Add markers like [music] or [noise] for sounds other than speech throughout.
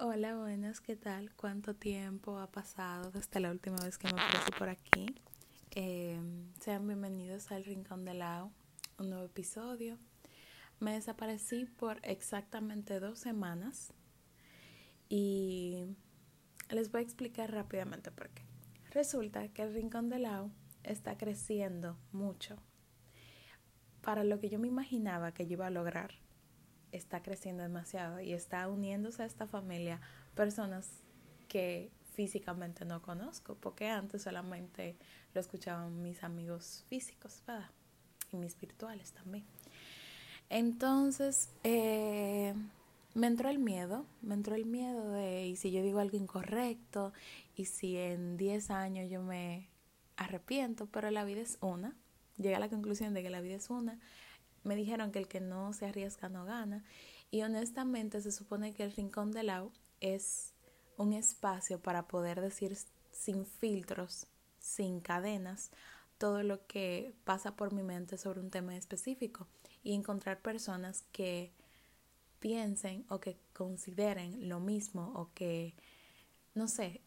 Hola, buenas, ¿qué tal? ¿Cuánto tiempo ha pasado desde la última vez que me aparecí por aquí? Eh, sean bienvenidos al Rincón de Lao, un nuevo episodio. Me desaparecí por exactamente dos semanas y les voy a explicar rápidamente por qué. Resulta que el Rincón de Lao está creciendo mucho. Para lo que yo me imaginaba que yo iba a lograr está creciendo demasiado y está uniéndose a esta familia personas que físicamente no conozco, porque antes solamente lo escuchaban mis amigos físicos, ¿verdad? Y mis virtuales también. Entonces, eh, me entró el miedo, me entró el miedo de, y si yo digo algo incorrecto, y si en 10 años yo me arrepiento, pero la vida es una, llegué a la conclusión de que la vida es una, me dijeron que el que no se arriesga no gana. Y honestamente se supone que el Rincón de Lau es un espacio para poder decir sin filtros, sin cadenas, todo lo que pasa por mi mente sobre un tema específico y encontrar personas que piensen o que consideren lo mismo o que, no sé,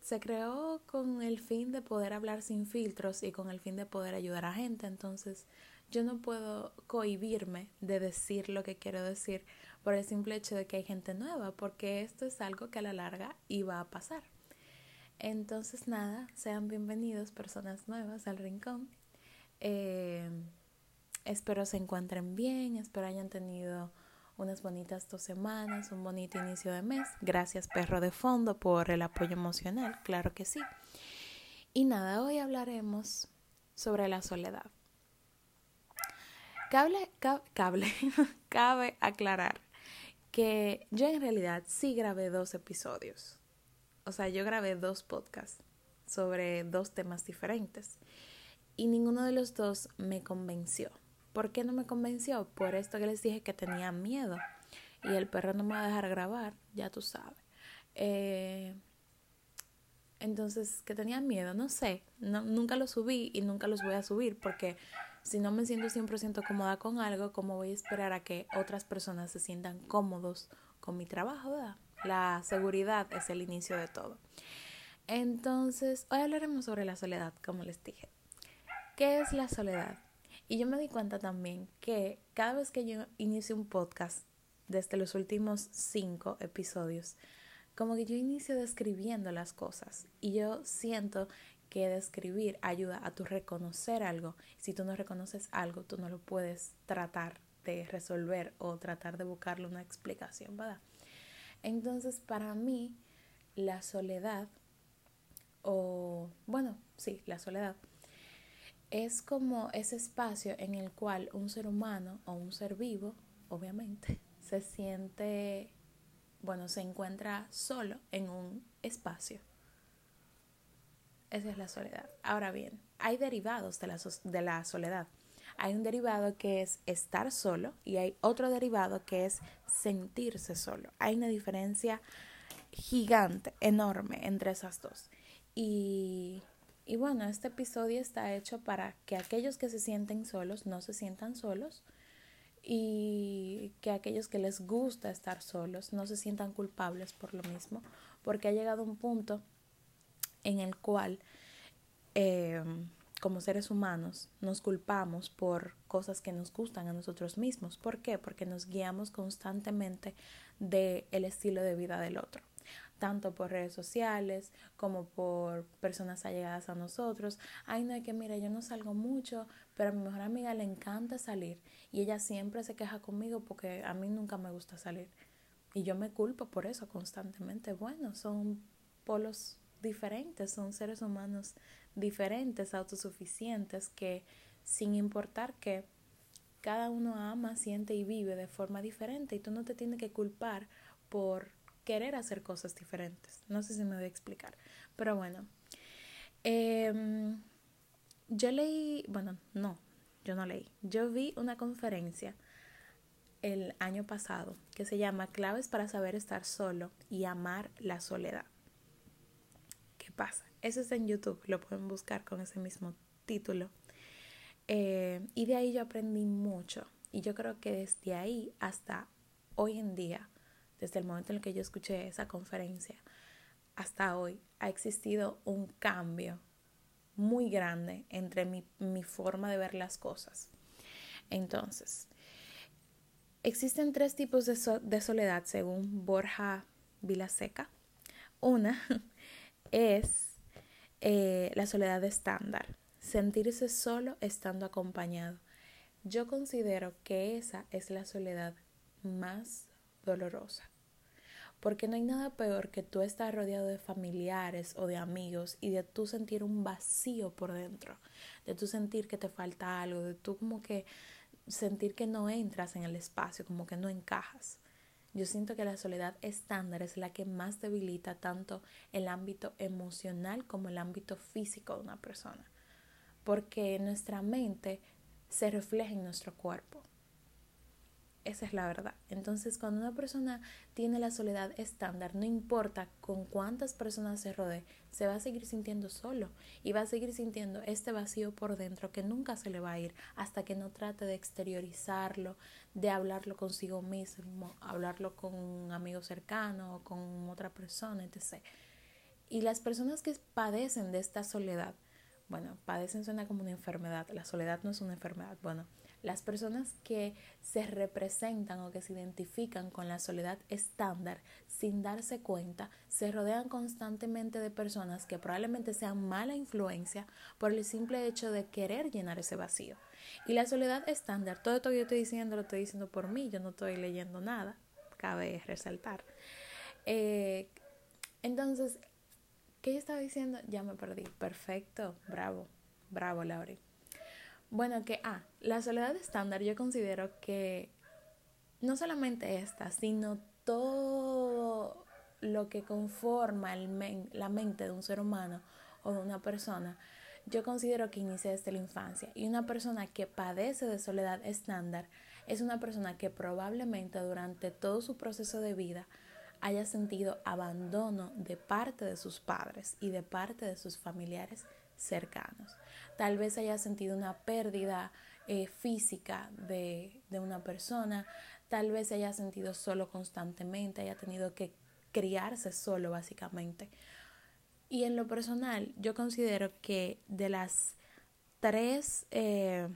se creó con el fin de poder hablar sin filtros y con el fin de poder ayudar a gente. Entonces, yo no puedo cohibirme de decir lo que quiero decir por el simple hecho de que hay gente nueva, porque esto es algo que a la larga iba a pasar. Entonces, nada, sean bienvenidos personas nuevas al rincón. Eh, espero se encuentren bien, espero hayan tenido unas bonitas dos semanas, un bonito inicio de mes. Gracias, perro de fondo, por el apoyo emocional, claro que sí. Y nada, hoy hablaremos sobre la soledad. Cable, cable, [laughs] cabe aclarar que yo en realidad sí grabé dos episodios. O sea, yo grabé dos podcasts sobre dos temas diferentes. Y ninguno de los dos me convenció. ¿Por qué no me convenció? Por esto que les dije que tenía miedo. Y el perro no me va a dejar grabar, ya tú sabes. Eh, entonces, que tenía miedo, no sé. No, nunca lo subí y nunca los voy a subir porque si no me siento 100% cómoda con algo, ¿cómo voy a esperar a que otras personas se sientan cómodos con mi trabajo? La seguridad es el inicio de todo. Entonces, hoy hablaremos sobre la soledad, como les dije. ¿Qué es la soledad? Y yo me di cuenta también que cada vez que yo inicio un podcast, desde los últimos cinco episodios, como que yo inicio describiendo las cosas y yo siento que describir ayuda a tu reconocer algo. Si tú no reconoces algo, tú no lo puedes tratar de resolver o tratar de buscarle una explicación, ¿verdad? Entonces, para mí, la soledad, o bueno, sí, la soledad, es como ese espacio en el cual un ser humano o un ser vivo, obviamente, se siente, bueno, se encuentra solo en un espacio esa es la soledad. Ahora bien, hay derivados de la, de la soledad. Hay un derivado que es estar solo y hay otro derivado que es sentirse solo. Hay una diferencia gigante, enorme entre esas dos. Y, y bueno, este episodio está hecho para que aquellos que se sienten solos no se sientan solos y que aquellos que les gusta estar solos no se sientan culpables por lo mismo, porque ha llegado un punto en el cual eh, como seres humanos nos culpamos por cosas que nos gustan a nosotros mismos. ¿Por qué? Porque nos guiamos constantemente del el estilo de vida del otro, tanto por redes sociales como por personas allegadas a nosotros. Ay, no, es que mira, yo no salgo mucho, pero a mi mejor amiga le encanta salir y ella siempre se queja conmigo porque a mí nunca me gusta salir. Y yo me culpo por eso constantemente. Bueno, son polos diferentes, son seres humanos diferentes, autosuficientes, que sin importar que cada uno ama, siente y vive de forma diferente y tú no te tienes que culpar por querer hacer cosas diferentes. No sé si me voy a explicar, pero bueno. Em, yo leí, bueno, no, yo no leí, yo vi una conferencia el año pasado que se llama Claves para saber estar solo y amar la soledad pasa. Eso está en YouTube, lo pueden buscar con ese mismo título. Eh, y de ahí yo aprendí mucho. Y yo creo que desde ahí hasta hoy en día desde el momento en el que yo escuché esa conferencia hasta hoy, ha existido un cambio muy grande entre mi, mi forma de ver las cosas. Entonces, existen tres tipos de, de soledad según Borja Vilaseca. Una es eh, la soledad estándar, sentirse solo estando acompañado. Yo considero que esa es la soledad más dolorosa. Porque no hay nada peor que tú estar rodeado de familiares o de amigos y de tú sentir un vacío por dentro, de tú sentir que te falta algo, de tú como que sentir que no entras en el espacio, como que no encajas. Yo siento que la soledad estándar es la que más debilita tanto el ámbito emocional como el ámbito físico de una persona, porque nuestra mente se refleja en nuestro cuerpo. Esa es la verdad. Entonces, cuando una persona tiene la soledad estándar, no importa con cuántas personas se rodee, se va a seguir sintiendo solo y va a seguir sintiendo este vacío por dentro que nunca se le va a ir hasta que no trate de exteriorizarlo, de hablarlo consigo mismo, hablarlo con un amigo cercano o con otra persona, etc. Y las personas que padecen de esta soledad, bueno, padecen suena como una enfermedad, la soledad no es una enfermedad, bueno, las personas que se representan o que se identifican con la soledad estándar sin darse cuenta se rodean constantemente de personas que probablemente sean mala influencia por el simple hecho de querer llenar ese vacío. Y la soledad estándar, todo esto que yo estoy diciendo lo estoy diciendo por mí, yo no estoy leyendo nada, cabe resaltar. Eh, entonces, ¿qué yo estaba diciendo? Ya me perdí. Perfecto, bravo, bravo, Lauri. Bueno, que, ah, la soledad estándar yo considero que no solamente esta, sino todo lo que conforma el la mente de un ser humano o de una persona, yo considero que inicia desde la infancia. Y una persona que padece de soledad estándar es una persona que probablemente durante todo su proceso de vida haya sentido abandono de parte de sus padres y de parte de sus familiares cercanos tal vez haya sentido una pérdida eh, física de, de una persona, tal vez se haya sentido solo constantemente, haya tenido que criarse solo básicamente. Y en lo personal, yo considero que de las tres, eh,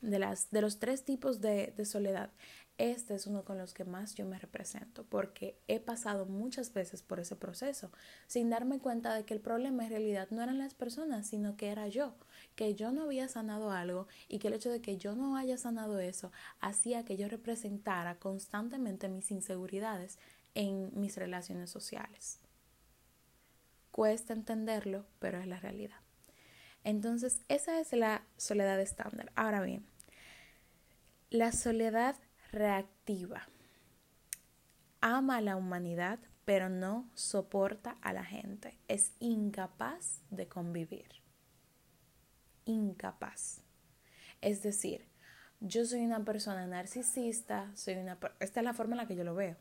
de, las, de los tres tipos de, de soledad, este es uno con los que más yo me represento porque he pasado muchas veces por ese proceso sin darme cuenta de que el problema en realidad no eran las personas, sino que era yo, que yo no había sanado algo y que el hecho de que yo no haya sanado eso hacía que yo representara constantemente mis inseguridades en mis relaciones sociales. Cuesta entenderlo, pero es la realidad. Entonces, esa es la soledad estándar. Ahora bien, la soledad reactiva. Ama a la humanidad, pero no soporta a la gente. Es incapaz de convivir. Incapaz. Es decir, yo soy una persona narcisista, soy una esta es la forma en la que yo lo veo.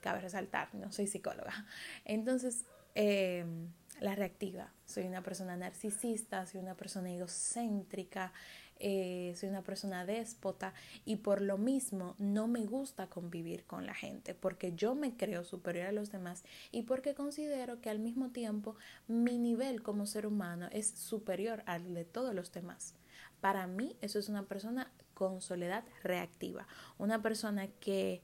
Cabe resaltar, no soy psicóloga. Entonces, em, la reactiva. Soy una persona narcisista, soy una persona egocéntrica, eh, soy una persona déspota y por lo mismo no me gusta convivir con la gente porque yo me creo superior a los demás y porque considero que al mismo tiempo mi nivel como ser humano es superior al de todos los demás. Para mí eso es una persona con soledad reactiva, una persona que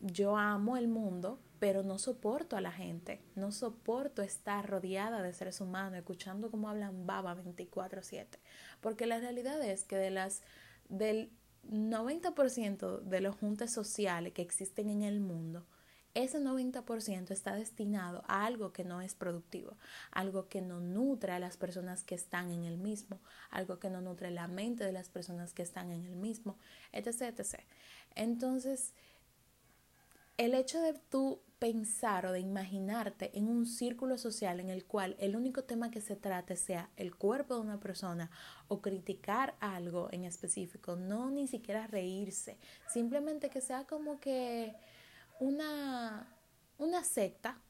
yo amo el mundo, pero no soporto a la gente, no soporto estar rodeada de seres humanos, escuchando cómo hablan baba 24/7, porque la realidad es que de las del 90% de los juntas sociales que existen en el mundo, ese 90% está destinado a algo que no es productivo, algo que no nutre a las personas que están en el mismo, algo que no nutre la mente de las personas que están en el mismo, etc. etc. Entonces, el hecho de tú pensar o de imaginarte en un círculo social en el cual el único tema que se trate sea el cuerpo de una persona o criticar algo en específico, no ni siquiera reírse, simplemente que sea como que una, una secta,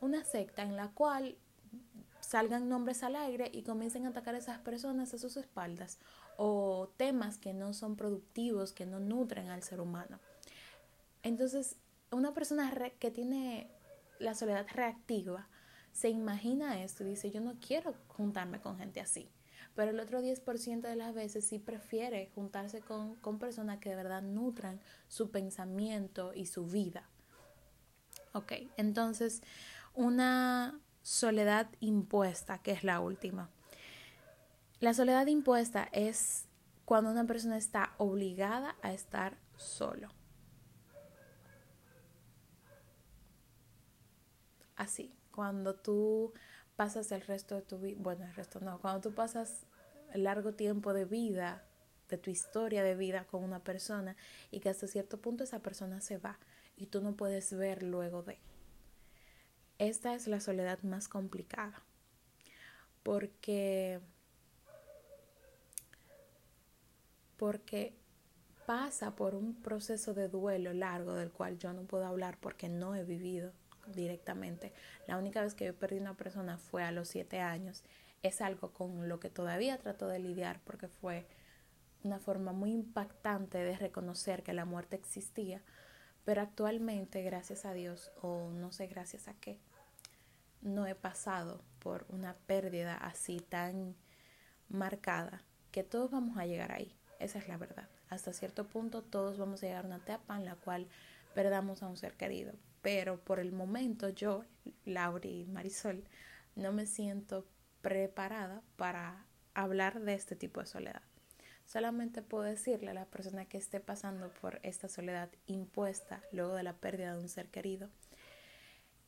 una secta en la cual salgan nombres al aire y comiencen a atacar a esas personas a sus espaldas o temas que no son productivos, que no nutren al ser humano. Entonces, una persona que tiene la soledad reactiva se imagina esto y dice, yo no quiero juntarme con gente así. Pero el otro 10% de las veces sí prefiere juntarse con, con personas que de verdad nutran su pensamiento y su vida. Ok, entonces una soledad impuesta, que es la última. La soledad impuesta es cuando una persona está obligada a estar solo. Así, cuando tú pasas el resto de tu vida, bueno, el resto no, cuando tú pasas largo tiempo de vida, de tu historia de vida con una persona y que hasta cierto punto esa persona se va y tú no puedes ver luego de. Esta es la soledad más complicada porque porque pasa por un proceso de duelo largo del cual yo no puedo hablar porque no he vivido directamente. La única vez que yo perdí una persona fue a los siete años. Es algo con lo que todavía trato de lidiar porque fue una forma muy impactante de reconocer que la muerte existía. Pero actualmente, gracias a Dios, o no sé gracias a qué, no he pasado por una pérdida así tan marcada que todos vamos a llegar ahí. Esa es la verdad. Hasta cierto punto todos vamos a llegar a una etapa en la cual perdamos a un ser querido. Pero por el momento yo, Lauri Marisol, no me siento preparada para hablar de este tipo de soledad. Solamente puedo decirle a la persona que esté pasando por esta soledad impuesta luego de la pérdida de un ser querido,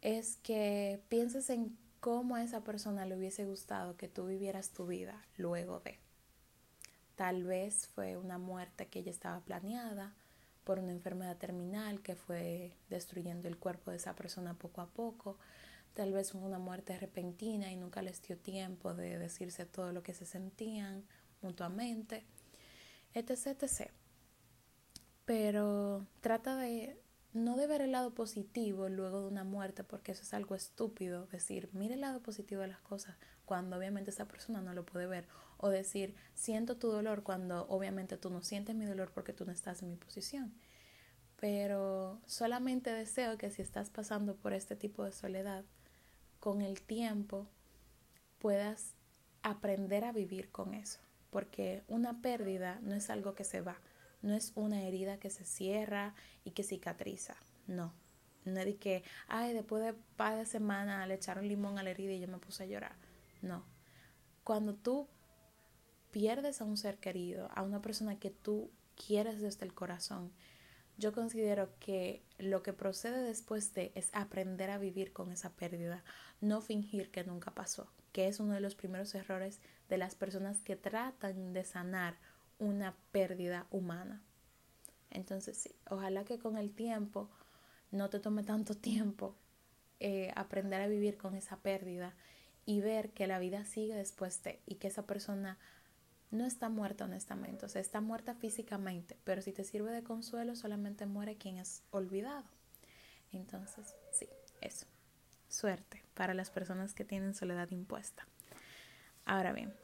es que pienses en cómo a esa persona le hubiese gustado que tú vivieras tu vida luego de. Tal vez fue una muerte que ya estaba planeada por una enfermedad terminal que fue destruyendo el cuerpo de esa persona poco a poco. Tal vez una muerte repentina y nunca les dio tiempo de decirse todo lo que se sentían mutuamente, etc. etc. Pero no de ver el lado positivo luego de una muerte, porque eso es algo estúpido, decir, mire el lado positivo de las cosas cuando obviamente esa persona no lo puede ver, o decir, siento tu dolor cuando obviamente tú no sientes mi dolor porque tú no estás en mi posición. Pero solamente deseo que si estás pasando por este tipo de soledad, con el tiempo puedas aprender a vivir con eso, porque una pérdida no es algo que se va, no es una herida que se cierra y que cicatriza, no. No es de que, ay, después de par de semanas le echaron limón a la herida y yo me puse a llorar. No. Cuando tú pierdes a un ser querido, a una persona que tú quieres desde el corazón, yo considero que lo que procede después de es aprender a vivir con esa pérdida, no fingir que nunca pasó, que es uno de los primeros errores de las personas que tratan de sanar una pérdida humana. Entonces, sí, ojalá que con el tiempo no te tome tanto tiempo eh, aprender a vivir con esa pérdida y ver que la vida sigue después de y que esa persona no está muerta honestamente, o sea, está muerta físicamente, pero si te sirve de consuelo solamente muere quien es olvidado. Entonces, sí, eso. Suerte para las personas que tienen soledad impuesta. Ahora bien,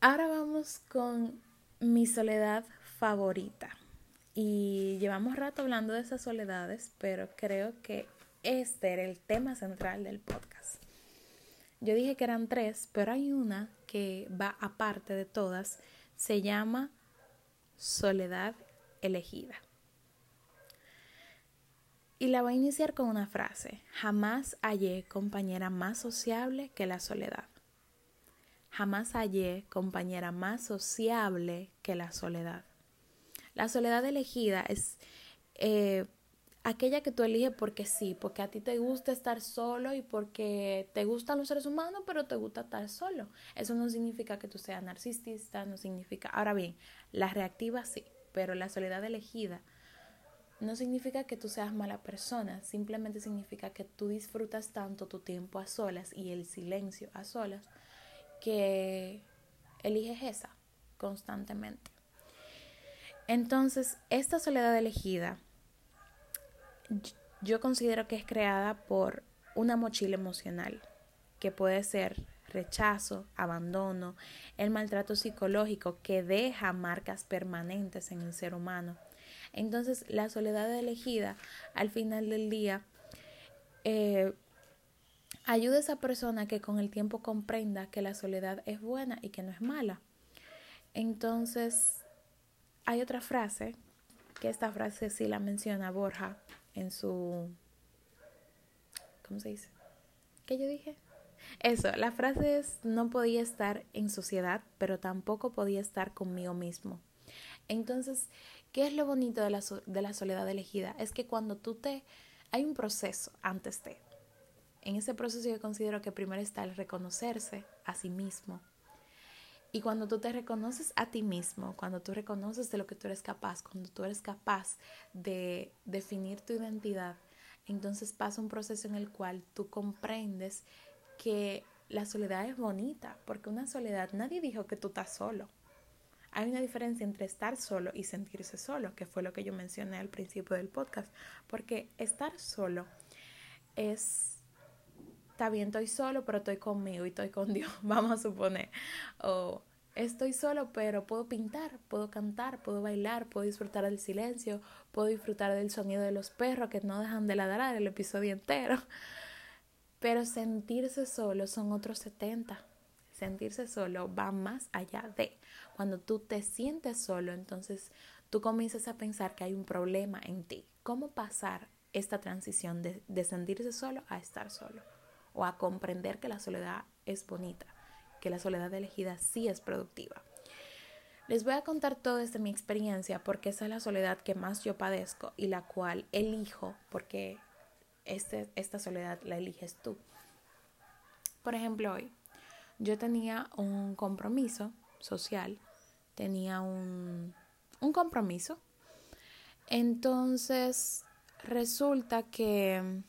Ahora vamos con mi soledad favorita. Y llevamos rato hablando de esas soledades, pero creo que este era el tema central del podcast. Yo dije que eran tres, pero hay una que va aparte de todas. Se llama soledad elegida. Y la voy a iniciar con una frase. Jamás hallé compañera más sociable que la soledad. Jamás hallé compañera más sociable que la soledad. La soledad elegida es eh, aquella que tú eliges porque sí, porque a ti te gusta estar solo y porque te gustan los seres humanos, pero te gusta estar solo. Eso no significa que tú seas narcisista, no significa... Ahora bien, la reactiva sí, pero la soledad elegida no significa que tú seas mala persona, simplemente significa que tú disfrutas tanto tu tiempo a solas y el silencio a solas que eliges esa constantemente. Entonces, esta soledad elegida yo considero que es creada por una mochila emocional, que puede ser rechazo, abandono, el maltrato psicológico que deja marcas permanentes en el ser humano. Entonces, la soledad elegida al final del día eh, ayuda a esa persona que con el tiempo comprenda que la soledad es buena y que no es mala. Entonces, hay otra frase, que esta frase sí la menciona Borja en su... ¿Cómo se dice? ¿Qué yo dije? Eso, la frase es, no podía estar en sociedad, pero tampoco podía estar conmigo mismo. Entonces, ¿qué es lo bonito de la, de la soledad elegida? Es que cuando tú te... Hay un proceso antes de. En ese proceso yo considero que primero está el reconocerse a sí mismo. Y cuando tú te reconoces a ti mismo, cuando tú reconoces de lo que tú eres capaz, cuando tú eres capaz de definir tu identidad, entonces pasa un proceso en el cual tú comprendes que la soledad es bonita, porque una soledad, nadie dijo que tú estás solo. Hay una diferencia entre estar solo y sentirse solo, que fue lo que yo mencioné al principio del podcast, porque estar solo es, está bien, estoy solo, pero estoy conmigo y estoy con [laughs] Dios, vamos a suponer. O estoy solo, pero puedo pintar, puedo cantar, puedo bailar, puedo disfrutar del silencio, puedo disfrutar del sonido de los perros que no dejan de ladrar el episodio entero. Pero sentirse solo son otros 70. Sentirse solo va más allá de. Cuando tú te sientes solo, entonces tú comienzas a pensar que hay un problema en ti. ¿Cómo pasar esta transición de, de sentirse solo a estar solo? O a comprender que la soledad es bonita, que la soledad elegida sí es productiva. Les voy a contar todo desde mi experiencia porque esa es la soledad que más yo padezco y la cual elijo porque este, esta soledad la eliges tú. Por ejemplo, hoy yo tenía un compromiso social, tenía un, un compromiso. Entonces, resulta que,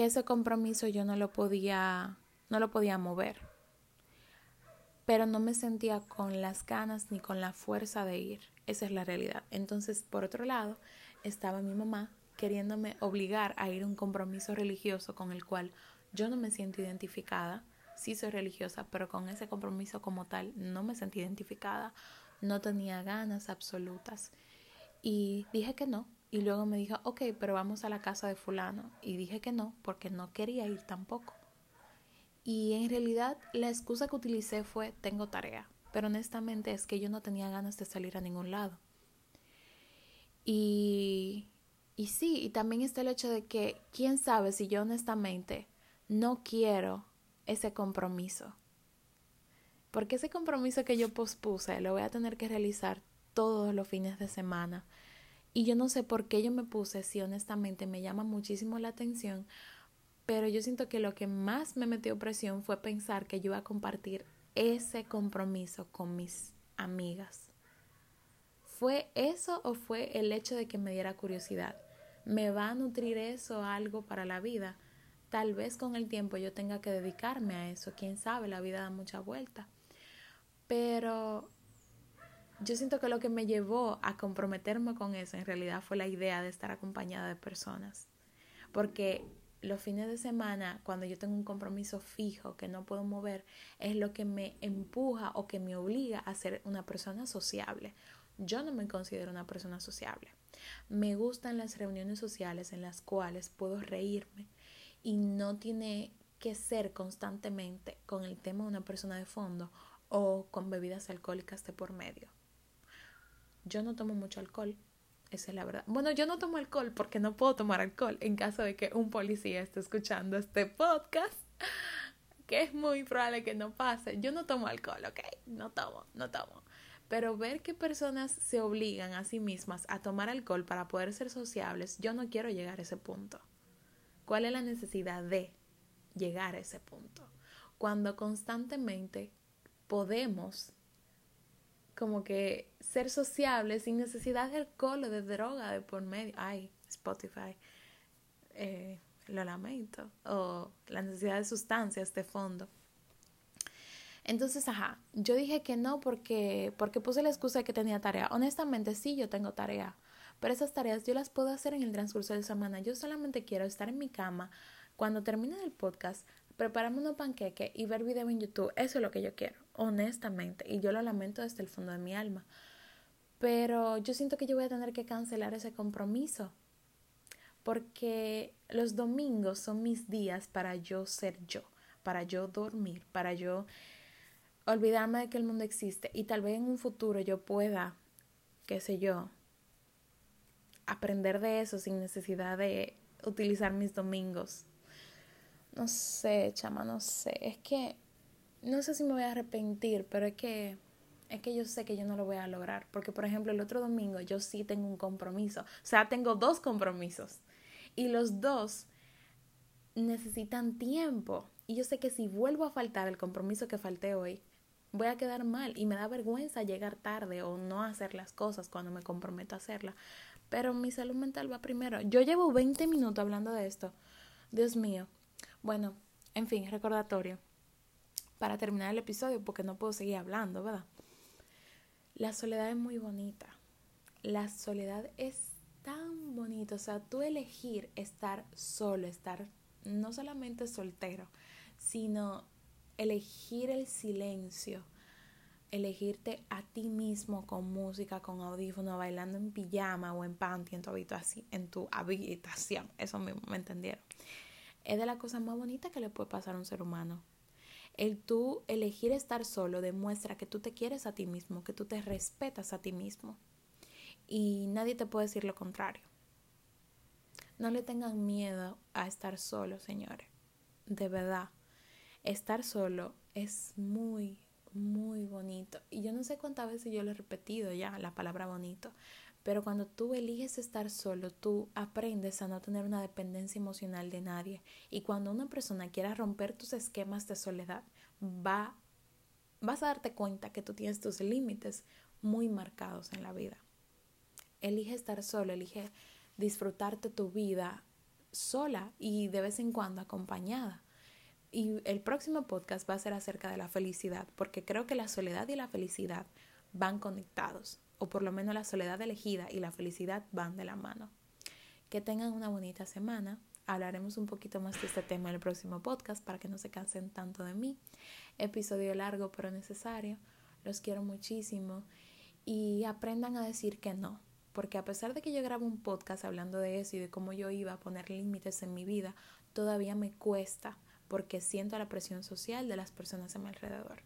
que ese compromiso yo no lo podía, no lo podía mover. Pero no me sentía con las ganas ni con la fuerza de ir. Esa es la realidad. Entonces, por otro lado, estaba mi mamá queriéndome obligar a ir a un compromiso religioso con el cual yo no me siento identificada. Sí soy religiosa, pero con ese compromiso como tal no me sentí identificada, no tenía ganas absolutas. Y dije que no. Y luego me dijo, ok, pero vamos a la casa de fulano. Y dije que no, porque no quería ir tampoco. Y en realidad la excusa que utilicé fue, tengo tarea. Pero honestamente es que yo no tenía ganas de salir a ningún lado. Y, y sí, y también está el hecho de que, quién sabe si yo honestamente no quiero ese compromiso. Porque ese compromiso que yo pospuse lo voy a tener que realizar todos los fines de semana. Y yo no sé por qué yo me puse, si honestamente me llama muchísimo la atención, pero yo siento que lo que más me metió presión fue pensar que yo iba a compartir ese compromiso con mis amigas. ¿Fue eso o fue el hecho de que me diera curiosidad? ¿Me va a nutrir eso algo para la vida? Tal vez con el tiempo yo tenga que dedicarme a eso, quién sabe, la vida da mucha vuelta. Pero yo siento que lo que me llevó a comprometerme con eso en realidad fue la idea de estar acompañada de personas. Porque los fines de semana, cuando yo tengo un compromiso fijo que no puedo mover, es lo que me empuja o que me obliga a ser una persona sociable, yo no me considero una persona sociable. Me gustan las reuniones sociales en las cuales puedo reírme y no tiene que ser constantemente con el tema de una persona de fondo o con bebidas alcohólicas de por medio. Yo no tomo mucho alcohol, esa es la verdad. Bueno, yo no tomo alcohol porque no puedo tomar alcohol en caso de que un policía esté escuchando este podcast, que es muy probable que no pase. Yo no tomo alcohol, ¿ok? No tomo, no tomo. Pero ver que personas se obligan a sí mismas a tomar alcohol para poder ser sociables, yo no quiero llegar a ese punto. ¿Cuál es la necesidad de llegar a ese punto? Cuando constantemente podemos como que ser sociables sin necesidad de alcohol o de droga de por medio. Ay, Spotify, eh, lo lamento. O la necesidad de sustancias de fondo. Entonces, ajá, yo dije que no porque, porque puse la excusa de que tenía tarea. Honestamente, sí, yo tengo tarea, pero esas tareas yo las puedo hacer en el transcurso de la semana. Yo solamente quiero estar en mi cama cuando termine el podcast, prepararme unos panqueques y ver video en YouTube. Eso es lo que yo quiero, honestamente. Y yo lo lamento desde el fondo de mi alma. Pero yo siento que yo voy a tener que cancelar ese compromiso. Porque los domingos son mis días para yo ser yo, para yo dormir, para yo olvidarme de que el mundo existe y tal vez en un futuro yo pueda, qué sé yo, aprender de eso sin necesidad de utilizar mis domingos. No sé, chama, no sé. Es que no sé si me voy a arrepentir, pero es que es que yo sé que yo no lo voy a lograr, porque por ejemplo, el otro domingo yo sí tengo un compromiso, o sea, tengo dos compromisos y los dos necesitan tiempo. Y yo sé que si vuelvo a faltar el compromiso que falté hoy, voy a quedar mal y me da vergüenza llegar tarde o no hacer las cosas cuando me comprometo a hacerlas. Pero mi salud mental va primero. Yo llevo 20 minutos hablando de esto. Dios mío. Bueno, en fin, recordatorio. Para terminar el episodio, porque no puedo seguir hablando, ¿verdad? La soledad es muy bonita. La soledad es tan bonita. O sea, tú elegir estar solo, estar no solamente soltero, sino elegir el silencio, elegirte a ti mismo con música, con audífono, bailando en pijama o en panty en tu habitación, en tu habitación. Eso mismo, ¿me entendieron? Es de la cosa más bonita que le puede pasar a un ser humano. El tú elegir estar solo demuestra que tú te quieres a ti mismo, que tú te respetas a ti mismo. Y nadie te puede decir lo contrario. No le tengan miedo a estar solo, señores. De verdad estar solo es muy, muy bonito. Y yo no sé cuántas veces yo lo he repetido ya, la palabra bonito, pero cuando tú eliges estar solo, tú aprendes a no tener una dependencia emocional de nadie. Y cuando una persona quiera romper tus esquemas de soledad, va, vas a darte cuenta que tú tienes tus límites muy marcados en la vida. Elige estar solo, elige disfrutarte tu vida sola y de vez en cuando acompañada. Y el próximo podcast va a ser acerca de la felicidad, porque creo que la soledad y la felicidad van conectados, o por lo menos la soledad elegida y la felicidad van de la mano. Que tengan una bonita semana. Hablaremos un poquito más de este tema en el próximo podcast para que no se cansen tanto de mí. Episodio largo pero necesario. Los quiero muchísimo y aprendan a decir que no. Porque a pesar de que yo grabo un podcast hablando de eso y de cómo yo iba a poner límites en mi vida, todavía me cuesta porque siento la presión social de las personas a mi alrededor.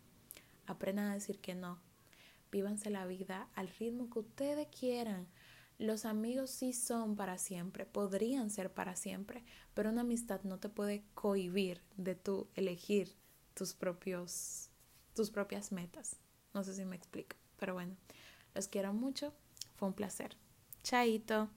Aprendan a decir que no. Vívanse la vida al ritmo que ustedes quieran. Los amigos sí son para siempre, podrían ser para siempre, pero una amistad no te puede cohibir de tú elegir tus propios tus propias metas. No sé si me explico, pero bueno, los quiero mucho. Fue un placer. Chaito.